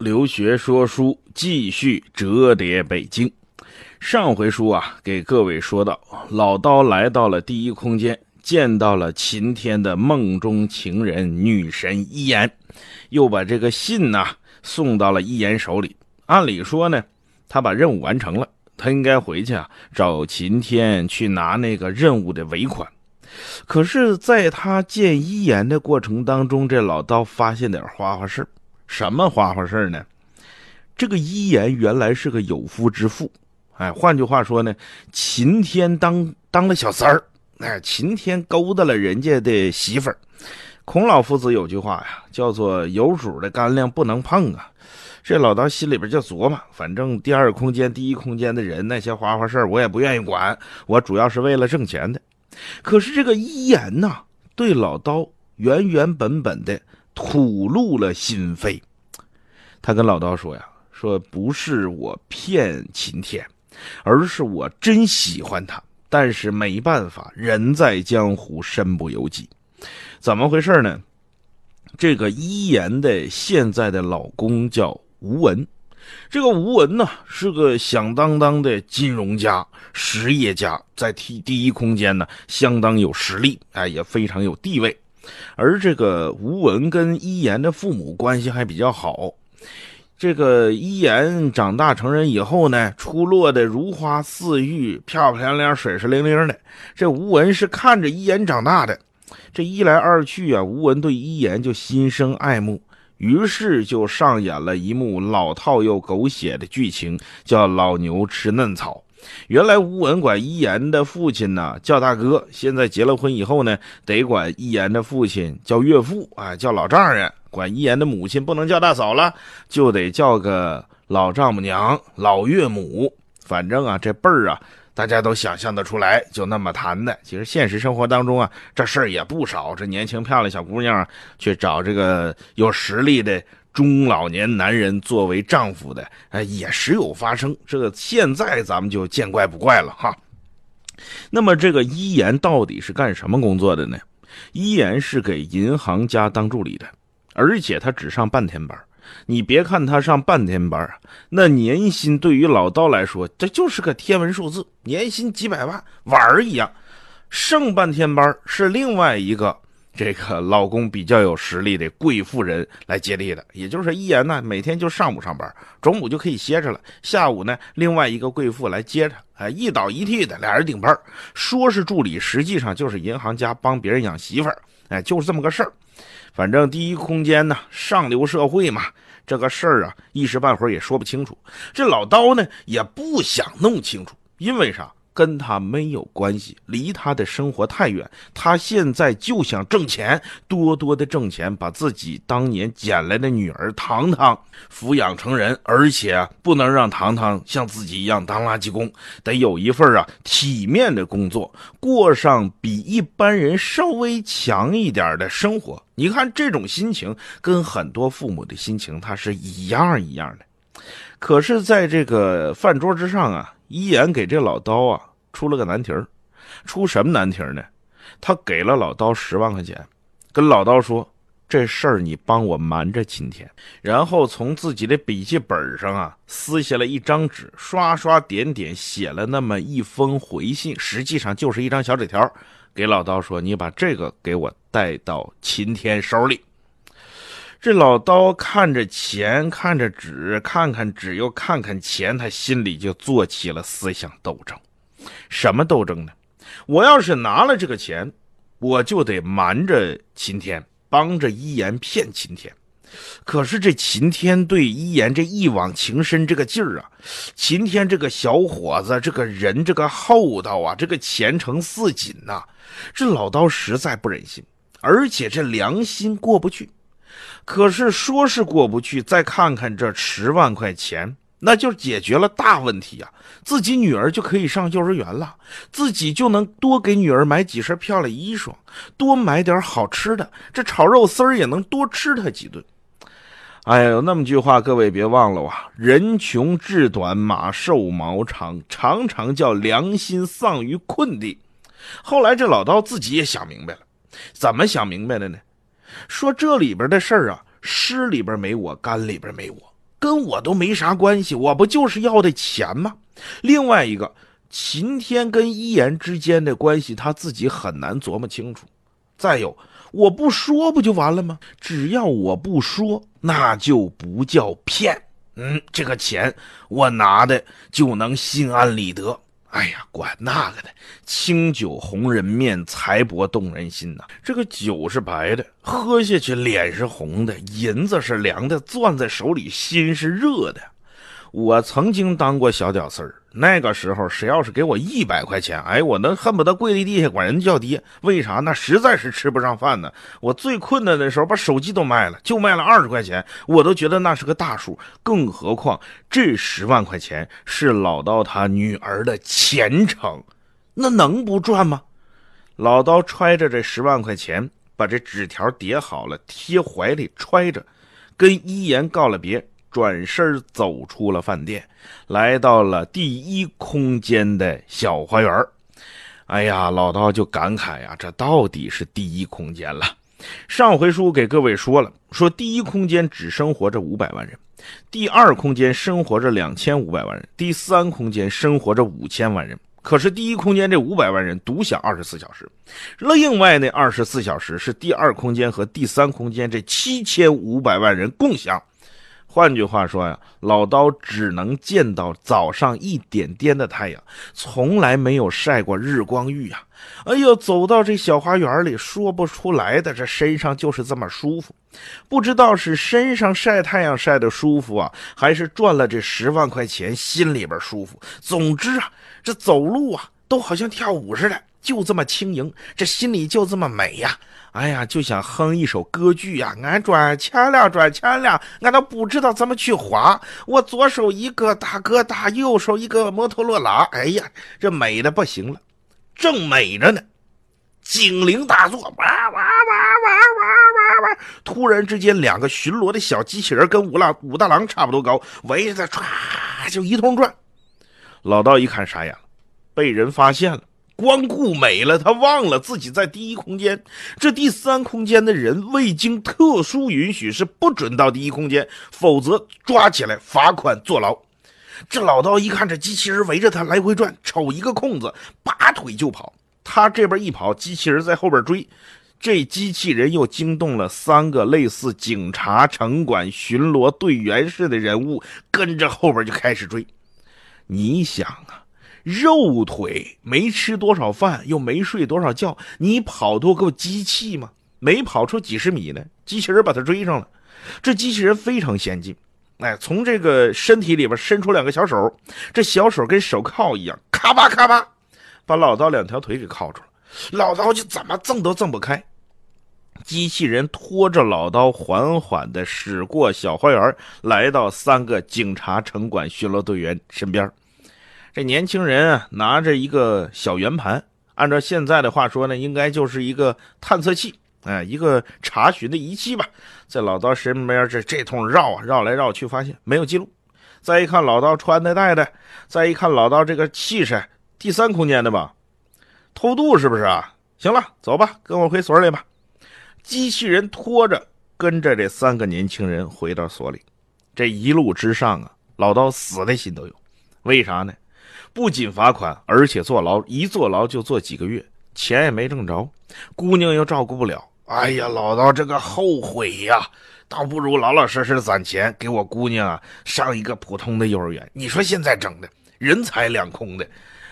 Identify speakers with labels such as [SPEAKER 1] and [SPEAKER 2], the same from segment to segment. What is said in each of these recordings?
[SPEAKER 1] 留学说书继续折叠北京。上回书啊，给各位说到，老刀来到了第一空间，见到了秦天的梦中情人女神一言，又把这个信呐送到了一言手里。按理说呢，他把任务完成了，他应该回去啊找秦天去拿那个任务的尾款。可是，在他见一言的过程当中，这老刀发现点花花事什么花花事呢？这个一言原来是个有夫之妇，哎，换句话说呢，秦天当当了小三儿，哎，秦天勾搭了人家的媳妇儿。孔老夫子有句话呀，叫做“有主的干粮不能碰啊”。这老刀心里边就琢磨，反正第二空间、第一空间的人那些花花事我也不愿意管，我主要是为了挣钱的。可是这个一言呐，对老刀原原本本的。吐露了心扉，他跟老刀说呀：“说不是我骗秦天，而是我真喜欢他，但是没办法，人在江湖，身不由己。怎么回事呢？这个一言的现在的老公叫吴文，这个吴文呢是个响当当的金融家、实业家，在第第一空间呢相当有实力，哎，也非常有地位。”而这个吴文跟一言的父母关系还比较好。这个一言长大成人以后呢，出落的如花似玉，漂漂亮亮、水水灵灵的。这吴文是看着一言长大的。这一来二去啊，吴文对一言就心生爱慕，于是就上演了一幕老套又狗血的剧情，叫老牛吃嫩草。原来吴文管一言的父亲呢叫大哥，现在结了婚以后呢，得管一言的父亲叫岳父啊，叫老丈人；管一言的母亲不能叫大嫂了，就得叫个老丈母娘、老岳母。反正啊，这辈儿啊，大家都想象得出来，就那么谈的。其实现实生活当中啊，这事儿也不少。这年轻漂亮小姑娘去找这个有实力的。中老年男人作为丈夫的，哎，也时有发生。这个现在咱们就见怪不怪了哈。那么这个一言到底是干什么工作的呢？一言是给银行家当助理的，而且他只上半天班。你别看他上半天班啊，那年薪对于老刀来说，这就是个天文数字，年薪几百万，玩儿一样。剩半天班是另外一个。这个老公比较有实力的贵妇人来接力的，也就是一言呢，每天就上午上班，中午就可以歇着了。下午呢，另外一个贵妇来接着，哎，一倒一替的，俩人顶班说是助理，实际上就是银行家帮别人养媳妇儿，哎，就是这么个事儿。反正第一空间呢，上流社会嘛，这个事儿啊，一时半会儿也说不清楚。这老刀呢，也不想弄清楚，因为啥？跟他没有关系，离他的生活太远。他现在就想挣钱，多多的挣钱，把自己当年捡来的女儿糖糖抚养成人，而且不能让糖糖像自己一样当垃圾工，得有一份啊体面的工作，过上比一般人稍微强一点的生活。你看这种心情，跟很多父母的心情他是一样一样的。可是，在这个饭桌之上啊，一言给这老刀啊。出了个难题儿，出什么难题儿呢？他给了老刀十万块钱，跟老刀说：“这事儿你帮我瞒着秦天。”然后从自己的笔记本上啊撕下了一张纸，刷刷点点写了那么一封回信，实际上就是一张小纸条，给老刀说：“你把这个给我带到秦天手里。”这老刀看着钱，看着纸，看看纸又看看钱，他心里就做起了思想斗争。什么斗争呢？我要是拿了这个钱，我就得瞒着秦天，帮着一言骗秦天。可是这秦天对一言这一往情深这个劲儿啊，秦天这个小伙子这个人这个厚道啊，这个前程似锦呐，这老刀实在不忍心，而且这良心过不去。可是说是过不去，再看看这十万块钱。那就解决了大问题呀！自己女儿就可以上幼儿园了，自己就能多给女儿买几身漂亮衣裳，多买点好吃的，这炒肉丝儿也能多吃她几顿。哎呦，那么句话各位别忘了啊：人穷志短，马瘦毛长，常常叫良心丧于困地。后来这老刀自己也想明白了，怎么想明白的呢？说这里边的事儿啊，湿里边没我，干里边没我。跟我都没啥关系，我不就是要的钱吗？另外一个，秦天跟一言之间的关系，他自己很难琢磨清楚。再有，我不说不就完了吗？只要我不说，那就不叫骗。嗯，这个钱我拿的就能心安理得。哎呀，管那个的，清酒红人面，财帛动人心呐。这个酒是白的，喝下去脸是红的，银子是凉的，攥在手里心是热的。我曾经当过小屌丝儿，那个时候谁要是给我一百块钱，哎，我能恨不得跪在地下管人叫爹。为啥？那实在是吃不上饭呢。我最困难的时候，把手机都卖了，就卖了二十块钱，我都觉得那是个大数。更何况这十万块钱是老刀他女儿的前程，那能不赚吗？老刀揣着这十万块钱，把这纸条叠好了，贴怀里揣着，跟一言告了别。转身走出了饭店，来到了第一空间的小花园哎呀，老道就感慨呀，这到底是第一空间了。上回书给各位说了，说第一空间只生活着五百万人，第二空间生活着两千五百万人，第三空间生活着五千万人。可是第一空间这五百万人独享二十四小时，另外那二十四小时是第二空间和第三空间这七千五百万人共享。换句话说呀，老刀只能见到早上一点点的太阳，从来没有晒过日光浴呀。哎呦，走到这小花园里，说不出来的，这身上就是这么舒服。不知道是身上晒太阳晒的舒服啊，还是赚了这十万块钱心里边舒服。总之啊，这走路啊，都好像跳舞似的，就这么轻盈，这心里就这么美呀。哎呀，就想哼一首歌剧呀！俺赚钱了，赚钱了，俺都不知道怎么去花。我左手一个大哥大，右手一个摩托罗拉。哎呀，这美的不行了，正美着呢，警铃大作，哇哇哇哇哇哇哇！突然之间，两个巡逻的小机器人跟武大武大郎差不多高，围着他唰就一通转。老道一看傻眼了，被人发现了。光顾美了，他忘了自己在第一空间。这第三空间的人未经特殊允许是不准到第一空间，否则抓起来罚款坐牢。这老道一看这机器人围着他来回转，瞅一个空子，拔腿就跑。他这边一跑，机器人在后边追。这机器人又惊动了三个类似警察、城管、巡逻队员似的人物，跟着后边就开始追。你想啊？肉腿没吃多少饭，又没睡多少觉，你跑多够机器吗？没跑出几十米呢，机器人把他追上了。这机器人非常先进，哎，从这个身体里边伸出两个小手，这小手跟手铐一样，咔吧咔吧，把老刀两条腿给铐住了。老刀就怎么挣都挣不开。机器人拖着老刀，缓缓地驶过小花园，来到三个警察、城管、巡逻队员身边。这年轻人啊，拿着一个小圆盘，按照现在的话说呢，应该就是一个探测器，哎，一个查询的仪器吧。在老刀身边这这通绕啊，绕来绕去，发现没有记录。再一看老刀穿的戴的，再一看老刀这个气势，第三空间的吧？偷渡是不是啊？行了，走吧，跟我回所里吧。机器人拖着跟着这三个年轻人回到所里。这一路之上啊，老刀死的心都有。为啥呢？不仅罚款，而且坐牢，一坐牢就坐几个月，钱也没挣着，姑娘又照顾不了。哎呀，老道这个后悔呀，倒不如老老实实攒钱给我姑娘啊上一个普通的幼儿园。你说现在整的人财两空的，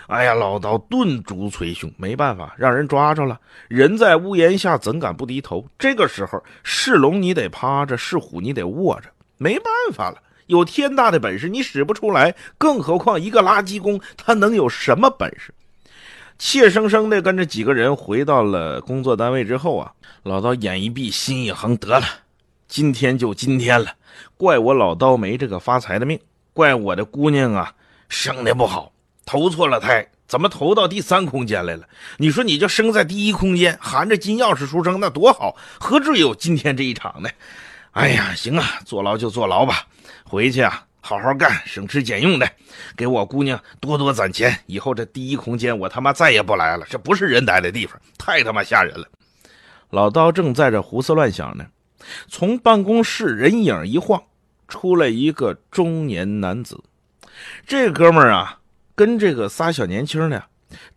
[SPEAKER 1] 哎呀，老道顿足捶胸，没办法，让人抓着了。人在屋檐下，怎敢不低头？这个时候是龙你得趴着，是虎你得卧着，没办法了。有天大的本事，你使不出来，更何况一个垃圾工，他能有什么本事？怯生生的跟着几个人回到了工作单位之后啊，老刀眼一闭，心一横，得了，今天就今天了，怪我老刀没这个发财的命，怪我的姑娘啊生的不好，投错了胎，怎么投到第三空间来了？你说你就生在第一空间，含着金钥匙出生，那多好，何至于有今天这一场呢？哎呀，行啊，坐牢就坐牢吧。回去啊，好好干，省吃俭用的，给我姑娘多多攒钱。以后这第一空间我他妈再也不来了，这不是人待的地方，太他妈吓人了。老刀正在这胡思乱想呢，从办公室人影一晃，出来一个中年男子。这哥们儿啊，跟这个仨小年轻的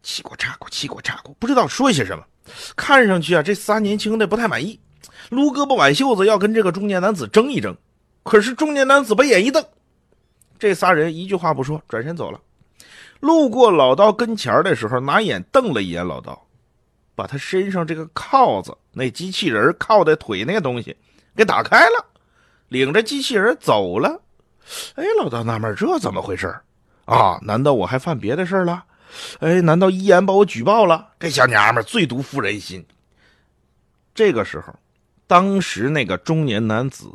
[SPEAKER 1] 嘁咕嚓咕，嘁咕嚓咕，不知道说些什么。看上去啊，这仨年轻的不太满意，撸胳膊挽袖子要跟这个中年男子争一争。可是中年男子把眼一瞪，这仨人一句话不说，转身走了。路过老道跟前的时候，拿眼瞪了一眼老道，把他身上这个铐子，那机器人靠在腿那个东西给打开了，领着机器人走了。哎，老道纳闷，这怎么回事啊？难道我还犯别的事了？哎，难道一言把我举报了？这小娘们最毒妇人心。这个时候，当时那个中年男子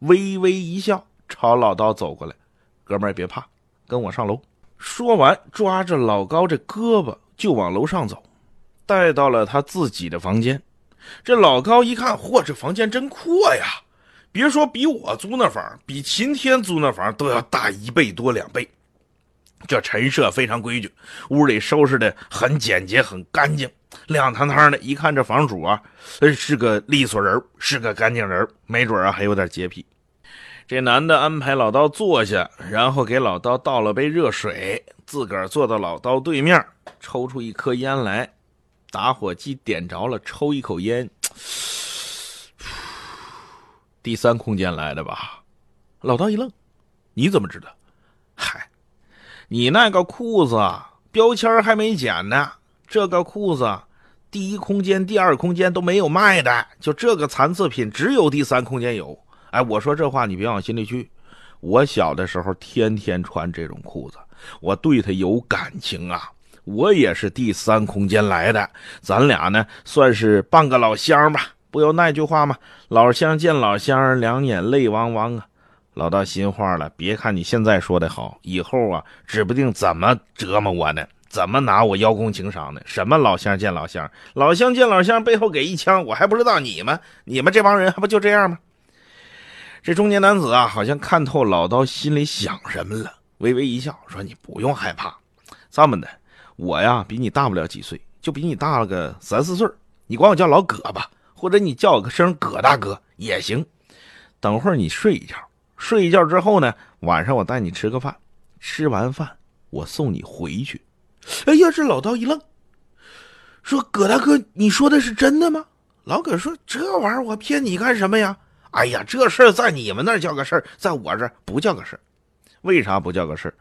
[SPEAKER 1] 微微一笑，朝老刀走过来：“哥们儿，别怕，跟我上楼。”说完，抓着老高这胳膊就往楼上走，带到了他自己的房间。这老高一看，嚯，这房间真阔呀！别说比我租那房，比秦天租那房都要大一倍多两倍。这陈设非常规矩，屋里收拾的很简洁，很干净，亮堂堂的。一看这房主啊，是个利索人，是个干净人，没准啊还有点洁癖。这男的安排老刀坐下，然后给老刀倒了杯热水，自个儿坐到老刀对面，抽出一颗烟来，打火机点着了，抽一口烟。第三空间来的吧？老刀一愣：“你怎么知道？”“嗨，你那个裤子标签还没剪呢，这个裤子第一空间、第二空间都没有卖的，就这个残次品只有第三空间有。”哎，我说这话你别往心里去。我小的时候天天穿这种裤子，我对它有感情啊。我也是第三空间来的，咱俩呢算是半个老乡吧。不有那句话吗？老乡见老乡，两眼泪汪汪啊。老道心话了，别看你现在说的好，以后啊，指不定怎么折磨我呢，怎么拿我邀功请赏呢？什么老乡见老乡，老乡见老乡，背后给一枪，我还不知道你们，你们这帮人还不就这样吗？这中年男子啊，好像看透老刀心里想什么了，微微一笑，说：“你不用害怕，这么的，我呀比你大不了几岁，就比你大了个三四岁你管我叫老葛吧，或者你叫我个声葛大哥也行。等会儿你睡一觉，睡一觉之后呢，晚上我带你吃个饭，吃完饭我送你回去。”哎呀，这老刀一愣，说：“葛大哥，你说的是真的吗？”老葛说：“这玩意儿我骗你干什么呀？”哎呀，这事儿在你们那儿叫个事儿，在我这儿不叫个事儿。为啥不叫个事儿？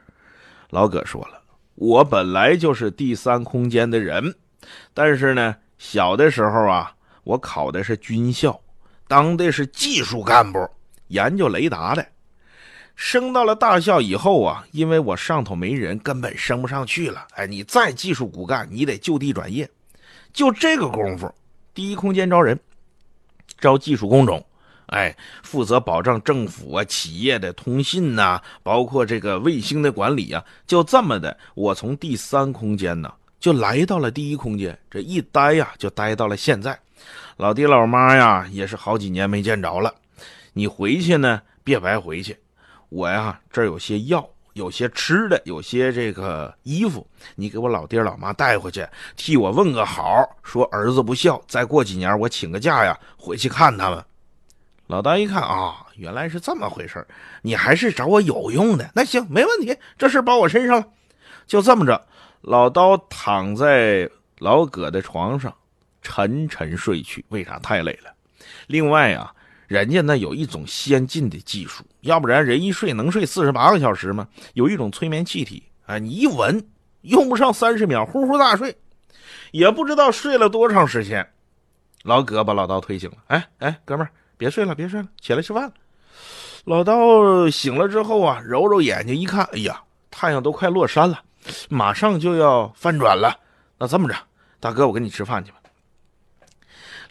[SPEAKER 1] 老葛说了，我本来就是第三空间的人，但是呢，小的时候啊，我考的是军校，当的是技术干部，研究雷达的。升到了大校以后啊，因为我上头没人，根本升不上去了。哎，你再技术骨干，你得就地转业。就这个功夫，第一空间招人，招技术工种。哎，负责保障政府啊、企业的通信呐，包括这个卫星的管理啊，就这么的，我从第三空间呢，就来到了第一空间，这一待呀，就待到了现在。老爹老妈呀，也是好几年没见着了。你回去呢，别白回去。我呀，这儿有些药，有些吃的，有些这个衣服，你给我老爹老妈带回去，替我问个好，说儿子不孝。再过几年，我请个假呀，回去看他们。老刀一看啊，原来是这么回事你还是找我有用的，那行没问题，这事包我身上了。就这么着，老刀躺在老葛的床上，沉沉睡去。为啥？太累了。另外啊，人家那有一种先进的技术，要不然人一睡能睡四十八个小时吗？有一种催眠气体，哎，你一闻，用不上三十秒，呼呼大睡。也不知道睡了多长时间，老葛把老刀推醒了。哎哎，哥们儿。别睡了，别睡了，起来吃饭了。老道醒了之后啊，揉揉眼睛一看，哎呀，太阳都快落山了，马上就要翻转了。那这么着，大哥，我跟你吃饭去吧。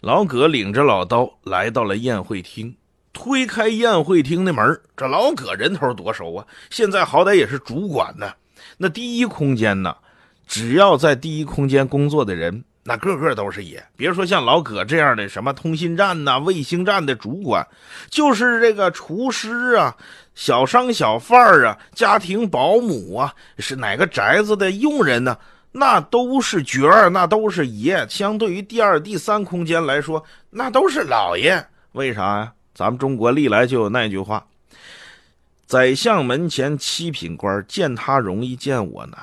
[SPEAKER 1] 老葛领着老刀来到了宴会厅，推开宴会厅的门，这老葛人头多熟啊，现在好歹也是主管呢。那第一空间呢，只要在第一空间工作的人。那个个都是爷，别说像老葛这样的什么通信站呐、卫星站的主管，就是这个厨师啊、小商小贩啊、家庭保姆啊，是哪个宅子的佣人呢？那都是角儿，那都是爷。相对于第二、第三空间来说，那都是老爷。为啥呀？咱们中国历来就有那句话：宰相门前七品官，见他容易见我难。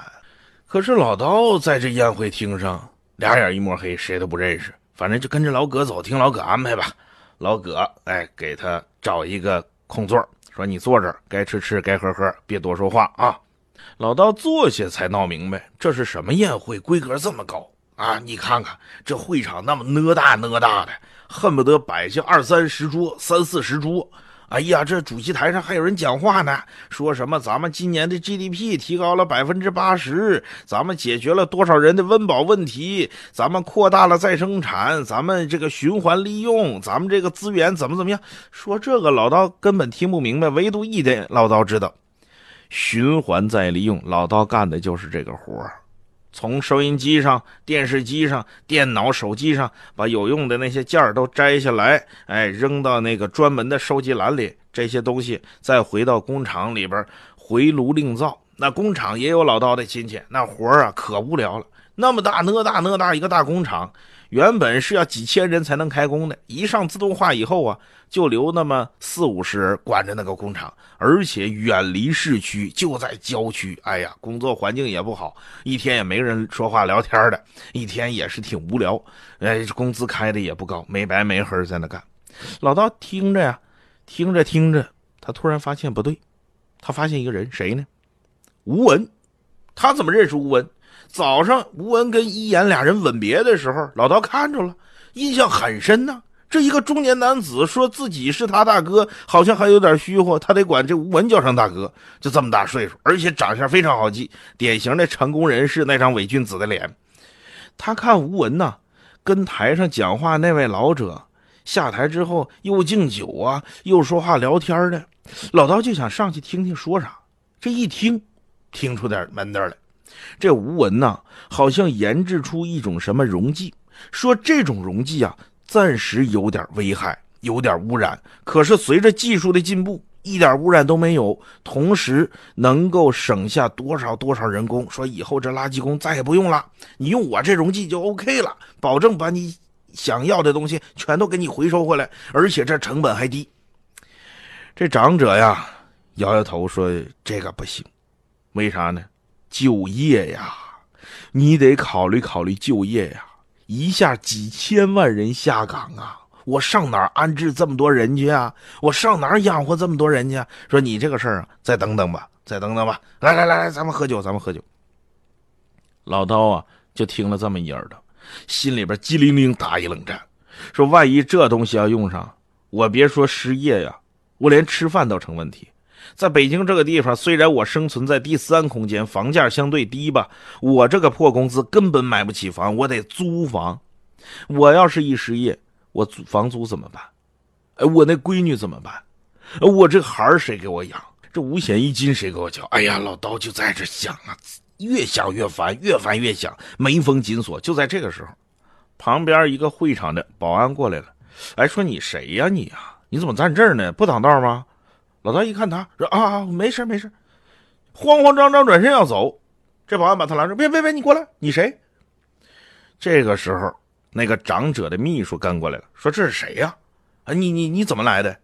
[SPEAKER 1] 可是老刀在这宴会厅上，俩眼一抹黑，谁都不认识。反正就跟着老葛走，听老葛安排吧。老葛，哎，给他找一个空座，说你坐这儿，该吃吃，该喝喝，别多说话啊。老刀坐下才闹明白，这是什么宴会，规格这么高啊！你看看这会场那么呢大呢大的，恨不得摆下二三十桌、三四十桌。哎呀，这主席台上还有人讲话呢，说什么咱们今年的 GDP 提高了百分之八十，咱们解决了多少人的温饱问题，咱们扩大了再生产，咱们这个循环利用，咱们这个资源怎么怎么样？说这个老刀根本听不明白，唯独一点老刀知道，循环再利用，老刀干的就是这个活儿。从收音机上、电视机上、电脑、手机上把有用的那些件儿都摘下来，哎，扔到那个专门的收集栏里。这些东西再回到工厂里边回炉另造。那工厂也有老刀的亲戚，那活儿啊可无聊了。那么大，那大那大一个大工厂。原本是要几千人才能开工的，一上自动化以后啊，就留那么四五十人管着那个工厂，而且远离市区，就在郊区。哎呀，工作环境也不好，一天也没人说话聊天的，一天也是挺无聊。哎，工资开的也不高，没白没黑在那干。老道听着呀，听着听着，他突然发现不对，他发现一个人，谁呢？吴文。他怎么认识吴文？早上，吴文跟一言俩人吻别的时候，老道看着了，印象很深呐。这一个中年男子说自己是他大哥，好像还有点虚乎，他得管这吴文叫声大哥。就这么大岁数，而且长相非常好记，典型的成功人士那张伪君子的脸。他看吴文呐，跟台上讲话那位老者下台之后又敬酒啊，又说话聊天的，老道就想上去听听说啥。这一听，听出点门道来。这吴文呐，好像研制出一种什么溶剂，说这种溶剂啊，暂时有点危害，有点污染。可是随着技术的进步，一点污染都没有，同时能够省下多少多少人工。说以后这垃圾工再也不用了，你用我这溶剂就 OK 了，保证把你想要的东西全都给你回收回来，而且这成本还低。这长者呀，摇摇头说：“这个不行，为啥呢？”就业呀，你得考虑考虑就业呀！一下几千万人下岗啊，我上哪儿安置这么多人去啊？我上哪儿养活这么多人去？说你这个事儿啊，再等等吧，再等等吧。来来来来，咱们喝酒，咱们喝酒。老刀啊，就听了这么一耳朵，心里边激灵灵打一冷战，说万一这东西要用上，我别说失业呀，我连吃饭都成问题。在北京这个地方，虽然我生存在第三空间，房价相对低吧，我这个破工资根本买不起房，我得租房。我要是一失业，我租房租怎么办？哎，我那闺女怎么办？我这孩儿谁给我养？这五险一金谁给我交？哎呀，老刀就在这想啊，越想越烦，越烦越想，眉峰紧锁。就在这个时候，旁边一个会场的保安过来了，哎，说你谁呀你呀？你怎么站这儿呢？不挡道吗？老道一看，他说：“啊，没事没事。”慌慌张张转身要走，这保安把他拦住：“别别别，你过来，你谁？”这个时候，那个长者的秘书跟过来了，说：“这是谁呀？啊，你你你怎么来的？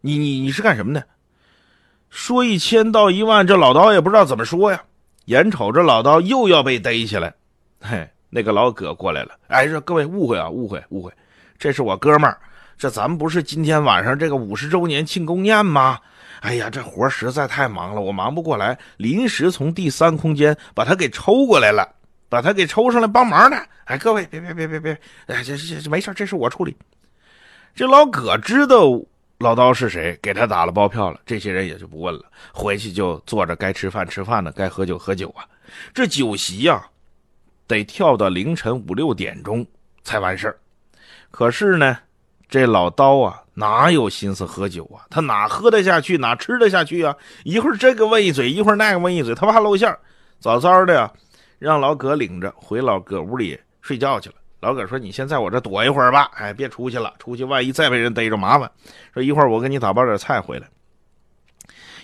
[SPEAKER 1] 你你你是干什么的？”说一千道一万，这老刀也不知道怎么说呀。眼瞅着老刀又要被逮起来，嘿，那个老葛过来了，哎，说各位误会啊，误会误会，这是我哥们儿，这咱们不是今天晚上这个五十周年庆功宴吗？哎呀，这活实在太忙了，我忙不过来，临时从第三空间把他给抽过来了，把他给抽上来帮忙呢。哎，各位别别别别别，哎，这这这没事，这是我处理。这老葛知道老刀是谁，给他打了包票了，这些人也就不问了，回去就坐着，该吃饭吃饭呢，该喝酒喝酒啊。这酒席呀，得跳到凌晨五六点钟才完事儿。可是呢，这老刀啊。哪有心思喝酒啊？他哪喝得下去，哪吃得下去啊？一会儿这个问一嘴，一会儿那个问一嘴，他怕露馅早早的呀，让老葛领着回老葛屋里睡觉去了。老葛说：“你先在我这躲一会儿吧，哎，别出去了，出去万一再被人逮着麻烦。”说一会儿我给你打包点菜回来。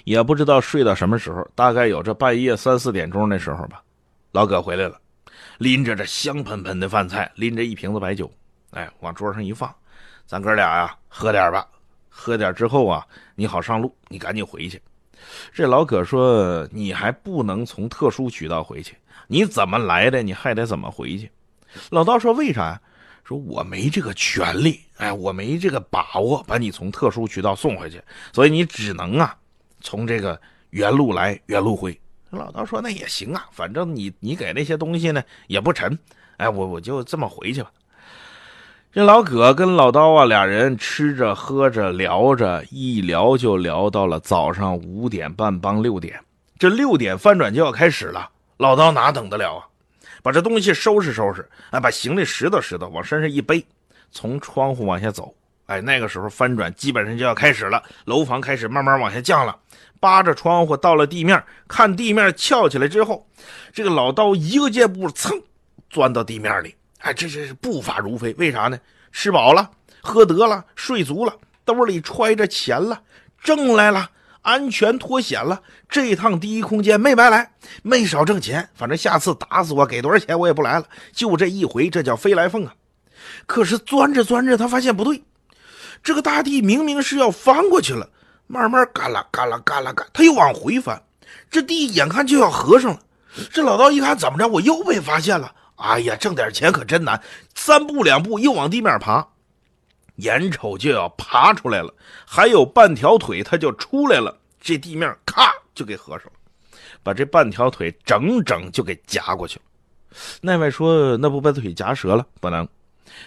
[SPEAKER 1] 也不知道睡到什么时候，大概有这半夜三四点钟那时候吧，老葛回来了，拎着这香喷喷的饭菜，拎着一瓶子白酒，哎，往桌上一放。咱哥俩呀，喝点吧，喝点之后啊，你好上路，你赶紧回去。这老葛说：“你还不能从特殊渠道回去，你怎么来的，你还得怎么回去。”老道说：“为啥呀？”说：“我没这个权利，哎，我没这个把握把你从特殊渠道送回去，所以你只能啊，从这个原路来，原路回。”老道说：“那也行啊，反正你你给那些东西呢也不沉，哎，我我就这么回去吧。”这老葛跟老刀啊，俩人吃着喝着聊着，一聊就聊到了早上五点半，帮六点。这六点翻转就要开始了，老刀哪等得了啊？把这东西收拾收拾，哎，把行李拾掇拾掇，往身上一背，从窗户往下走。哎，那个时候翻转基本上就要开始了，楼房开始慢慢往下降了。扒着窗户到了地面，看地面翘起来之后，这个老刀一个箭步，噌，钻到地面里。哎，这这是步伐如飞，为啥呢？吃饱了，喝得了，睡足了，兜里揣着钱了，挣来了，安全脱险了。这一趟第一空间没白来，没少挣钱。反正下次打死我，给多少钱我也不来了。就这一回，这叫飞来凤啊！可是钻着钻着，他发现不对，这个大地明明是要翻过去了，慢慢嘎啦嘎啦嘎啦嘎，他又往回翻，这地眼看就要合上了。这老道一看，怎么着？我又被发现了。哎呀，挣点钱可真难！三步两步又往地面爬，眼瞅就要爬出来了，还有半条腿他就出来了，这地面咔就给合上了，把这半条腿整整就给夹过去了。那位说：“那不把腿夹折了？不能，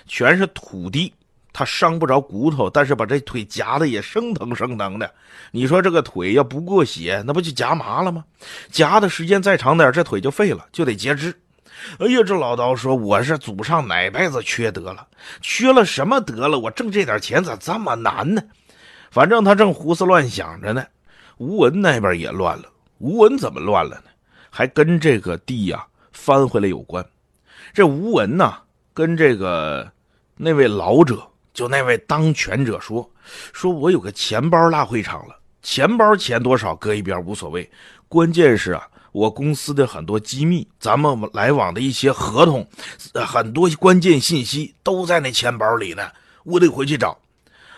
[SPEAKER 1] 全是土地，他伤不着骨头，但是把这腿夹的也生疼生疼的。你说这个腿要不过血，那不就夹麻了吗？夹的时间再长点，这腿就废了，就得截肢。”哎呀，这老刀说：“我是祖上哪辈子缺德了？缺了什么德了？我挣这点钱咋这么难呢？”反正他正胡思乱想着呢。吴文那边也乱了。吴文怎么乱了呢？还跟这个地呀翻回来有关。这吴文呢，跟这个那位老者，就那位当权者说：“说我有个钱包落会场了，钱包钱多少搁一边无所谓，关键是啊。”我公司的很多机密，咱们来往的一些合同，很多关键信息都在那钱包里呢，我得回去找。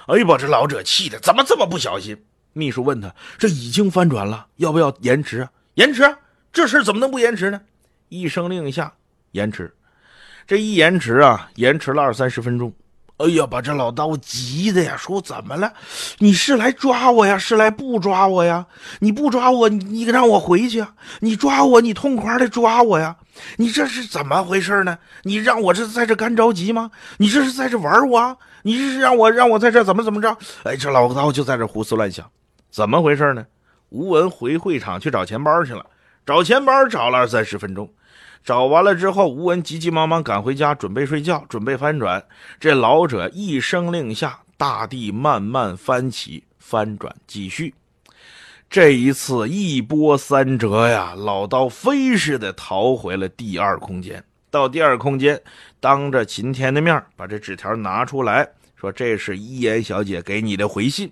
[SPEAKER 1] 哎呀，把这老者气的，怎么这么不小心？秘书问他：“这已经翻转了，要不要延迟？延迟？这事怎么能不延迟呢？”一声令下，延迟。这一延迟啊，延迟了二三十分钟。哎呀，把这老刀急的呀，说怎么了？你是来抓我呀，是来不抓我呀？你不抓我，你让我回去啊？你抓我，你痛快的抓我呀？你这是怎么回事呢？你让我这在这干着急吗？你这是在这玩我？啊你这是让我让我在这怎么怎么着？哎，这老刀就在这胡思乱想，怎么回事呢？吴文回会场去找钱包去了，找钱包找了二三十分钟。找完了之后，吴文急急忙忙赶回家，准备睡觉，准备翻转。这老者一声令下，大地慢慢翻起，翻转继续。这一次一波三折呀，老刀飞似的逃回了第二空间。到第二空间，当着秦天的面，把这纸条拿出来说：“这是一言小姐给你的回信。”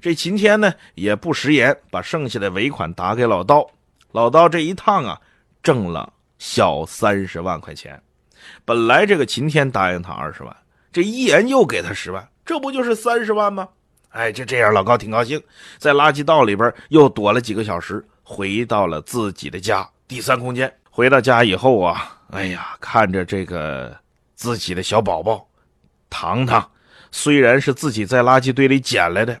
[SPEAKER 1] 这秦天呢，也不食言，把剩下的尾款打给老刀。老刀这一趟啊，挣了。小三十万块钱，本来这个秦天答应他二十万，这一言又给他十万，这不就是三十万吗？哎，就这样，老高挺高兴，在垃圾道里边又躲了几个小时，回到了自己的家第三空间。回到家以后啊，哎呀，看着这个自己的小宝宝糖糖，虽然是自己在垃圾堆里捡来的。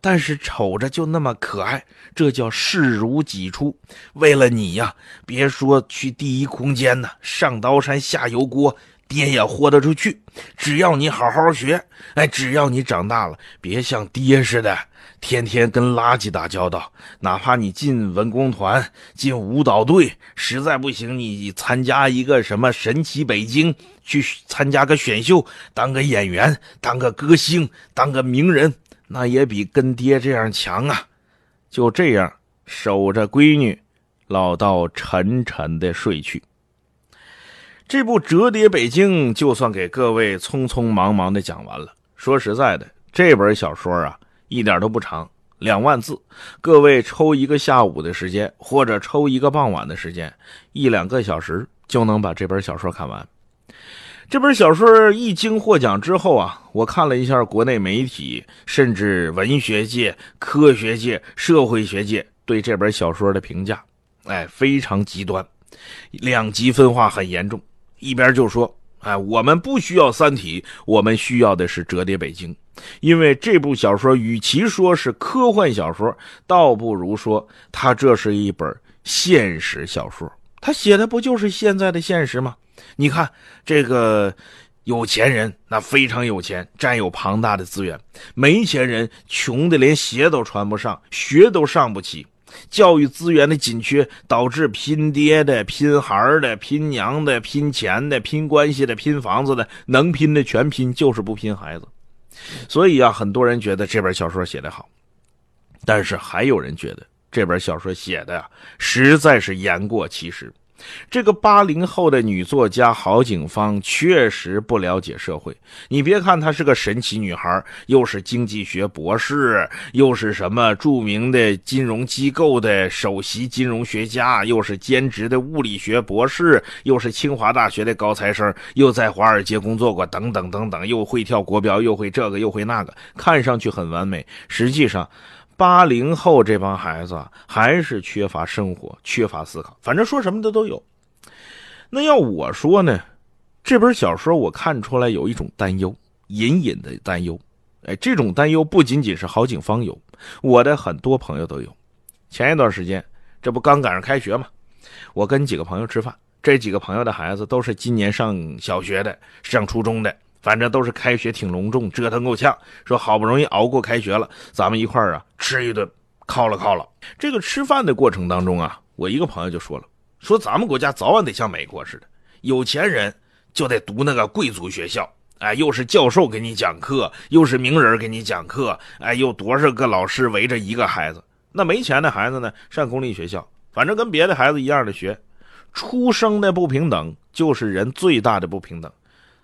[SPEAKER 1] 但是瞅着就那么可爱，这叫视如己出。为了你呀，别说去第一空间呢，上刀山下油锅，爹也豁得出去。只要你好好学，哎，只要你长大了，别像爹似的，天天跟垃圾打交道。哪怕你进文工团、进舞蹈队，实在不行，你参加一个什么神奇北京，去参加个选秀，当个演员，当个歌星，当个名人。那也比跟爹这样强啊！就这样守着闺女，老道沉沉的睡去。这部《折叠北京》就算给各位匆匆忙忙的讲完了。说实在的，这本小说啊，一点都不长，两万字，各位抽一个下午的时间，或者抽一个傍晚的时间，一两个小时就能把这本小说看完。这本小说一经获奖之后啊，我看了一下国内媒体，甚至文学界、科学界、社会学界对这本小说的评价，哎，非常极端，两极分化很严重。一边就说，哎，我们不需要《三体》，我们需要的是《折叠北京》，因为这部小说与其说是科幻小说，倒不如说它这是一本现实小说。他写的不就是现在的现实吗？你看这个。有钱人那非常有钱，占有庞大的资源；没钱人穷的连鞋都穿不上，学都上不起。教育资源的紧缺导致拼爹的、拼孩的、拼娘的、拼钱的、拼关系的、拼房子的，能拼的全拼，就是不拼孩子。所以啊，很多人觉得这本小说写得好，但是还有人觉得这本小说写的呀，实在是言过其实。这个八零后的女作家郝景芳确实不了解社会。你别看她是个神奇女孩，又是经济学博士，又是什么著名的金融机构的首席金融学家，又是兼职的物理学博士，又是清华大学的高材生，又在华尔街工作过，等等等等，又会跳国标，又会这个，又会那个，看上去很完美，实际上。八零后这帮孩子还是缺乏生活，缺乏思考，反正说什么的都有。那要我说呢，这本小说我看出来有一种担忧，隐隐的担忧。哎，这种担忧不仅仅是郝景芳有，我的很多朋友都有。前一段时间，这不刚赶上开学嘛，我跟几个朋友吃饭，这几个朋友的孩子都是今年上小学的，上初中的。反正都是开学挺隆重，折腾够呛。说好不容易熬过开学了，咱们一块儿啊吃一顿，犒劳犒劳。这个吃饭的过程当中啊，我一个朋友就说了，说咱们国家早晚得像美国似的，有钱人就得读那个贵族学校，哎，又是教授给你讲课，又是名人给你讲课，哎，又多少个老师围着一个孩子。那没钱的孩子呢，上公立学校，反正跟别的孩子一样的学。出生的不平等就是人最大的不平等。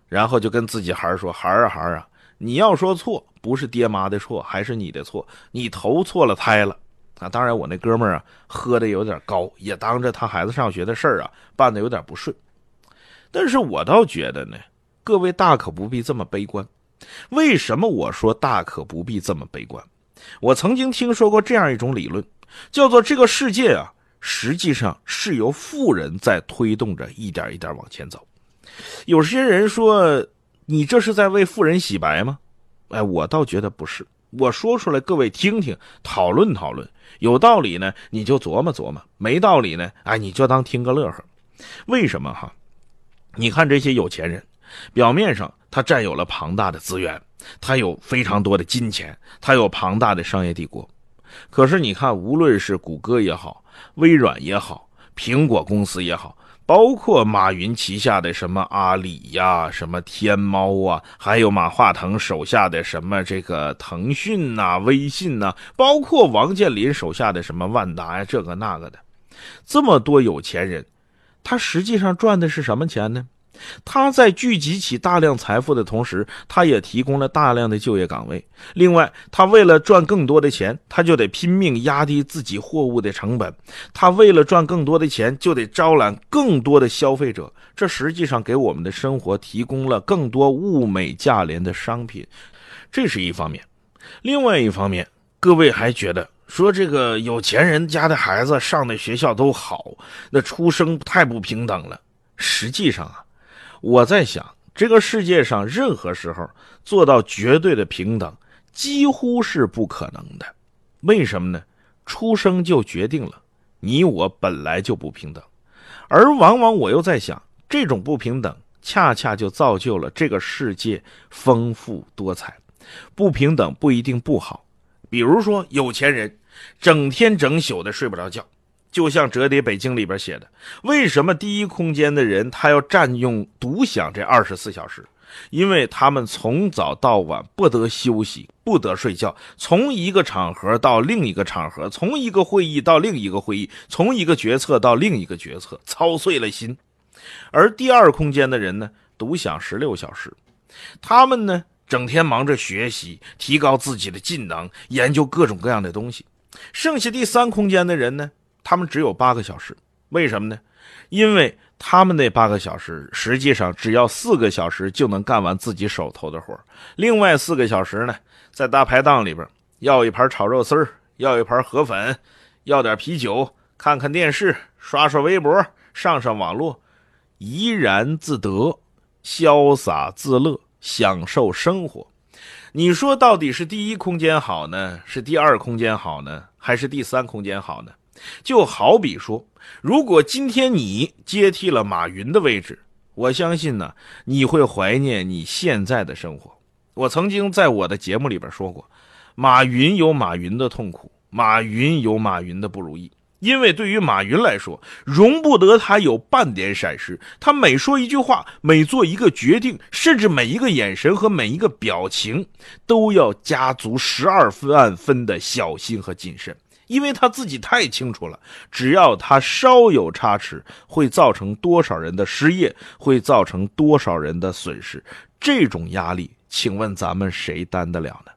[SPEAKER 1] 然后就跟自己孩儿说：“孩儿啊孩儿啊，你要说错，不是爹妈的错，还是你的错。你投错了胎了啊！当然，我那哥们儿啊，喝的有点高，也当着他孩子上学的事儿啊，办的有点不顺。但是我倒觉得呢，各位大可不必这么悲观。为什么我说大可不必这么悲观？我曾经听说过这样一种理论，叫做这个世界啊，实际上是由富人在推动着一点一点往前走。”有些人说：“你这是在为富人洗白吗？”哎，我倒觉得不是。我说出来，各位听听，讨论讨论。有道理呢，你就琢磨琢磨；没道理呢，哎，你就当听个乐呵。为什么哈？你看这些有钱人，表面上他占有了庞大的资源，他有非常多的金钱，他有庞大的商业帝国。可是你看，无论是谷歌也好，微软也好，苹果公司也好。包括马云旗下的什么阿里呀，什么天猫啊，还有马化腾手下的什么这个腾讯呐、微信呐，包括王健林手下的什么万达呀，这个那个的，这么多有钱人，他实际上赚的是什么钱呢？他在聚集起大量财富的同时，他也提供了大量的就业岗位。另外，他为了赚更多的钱，他就得拼命压低自己货物的成本。他为了赚更多的钱，就得招揽更多的消费者。这实际上给我们的生活提供了更多物美价廉的商品，这是一方面。另外一方面，各位还觉得说这个有钱人家的孩子上的学校都好，那出生太不平等了。实际上啊。我在想，这个世界上任何时候做到绝对的平等，几乎是不可能的。为什么呢？出生就决定了你我本来就不平等，而往往我又在想，这种不平等恰恰就造就了这个世界丰富多彩。不平等不一定不好，比如说有钱人整天整宿的睡不着觉。就像《折叠北京》里边写的，为什么第一空间的人他要占用独享这二十四小时？因为他们从早到晚不得休息，不得睡觉，从一个场合到另一个场合，从一个会议到另一个会议，从一个决策到另一个决策，操碎了心。而第二空间的人呢，独享十六小时，他们呢整天忙着学习，提高自己的技能，研究各种各样的东西。剩下第三空间的人呢？他们只有八个小时，为什么呢？因为他们那八个小时，实际上只要四个小时就能干完自己手头的活另外四个小时呢，在大排档里边要一盘炒肉丝，要一盘河粉，要点啤酒，看看电视，刷刷微博，上上网络，怡然自得，潇洒自乐，享受生活。你说到底是第一空间好呢，是第二空间好呢，还是第三空间好呢？就好比说，如果今天你接替了马云的位置，我相信呢，你会怀念你现在的生活。我曾经在我的节目里边说过，马云有马云的痛苦。马云有马云的不如意，因为对于马云来说，容不得他有半点闪失。他每说一句话，每做一个决定，甚至每一个眼神和每一个表情，都要加足十二分万分的小心和谨慎，因为他自己太清楚了，只要他稍有差池，会造成多少人的失业，会造成多少人的损失。这种压力，请问咱们谁担得了呢？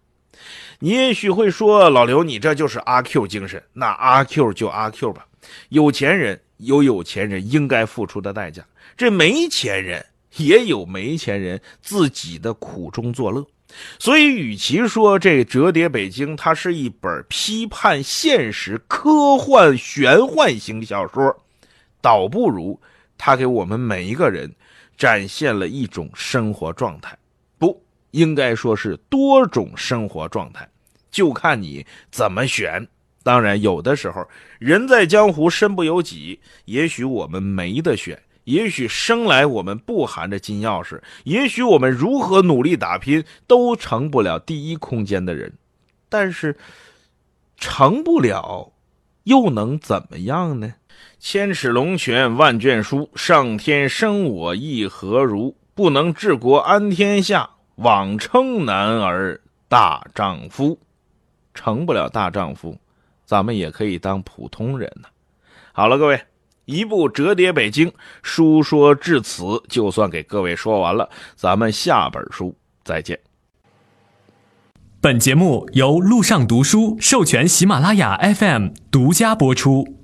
[SPEAKER 1] 你也许会说，老刘，你这就是阿 Q 精神。那阿 Q 就阿 Q 吧，有钱人有有钱人应该付出的代价，这没钱人也有没钱人自己的苦中作乐。所以，与其说这《折叠北京》它是一本批判现实、科幻玄幻型小说，倒不如它给我们每一个人展现了一种生活状态。不应该说是多种生活状态，就看你怎么选。当然，有的时候人在江湖身不由己，也许我们没得选，也许生来我们不含着金钥匙，也许我们如何努力打拼都成不了第一空间的人。但是，成不了，又能怎么样呢？千尺龙泉万卷书，上天生我亦何如？不能治国安天下。枉称男儿大丈夫，成不了大丈夫，咱们也可以当普通人呢。好了，各位，一部折叠北京书说至此，就算给各位说完了。咱们下本书再见。
[SPEAKER 2] 本节目由路上读书授权喜马拉雅 FM 独家播出。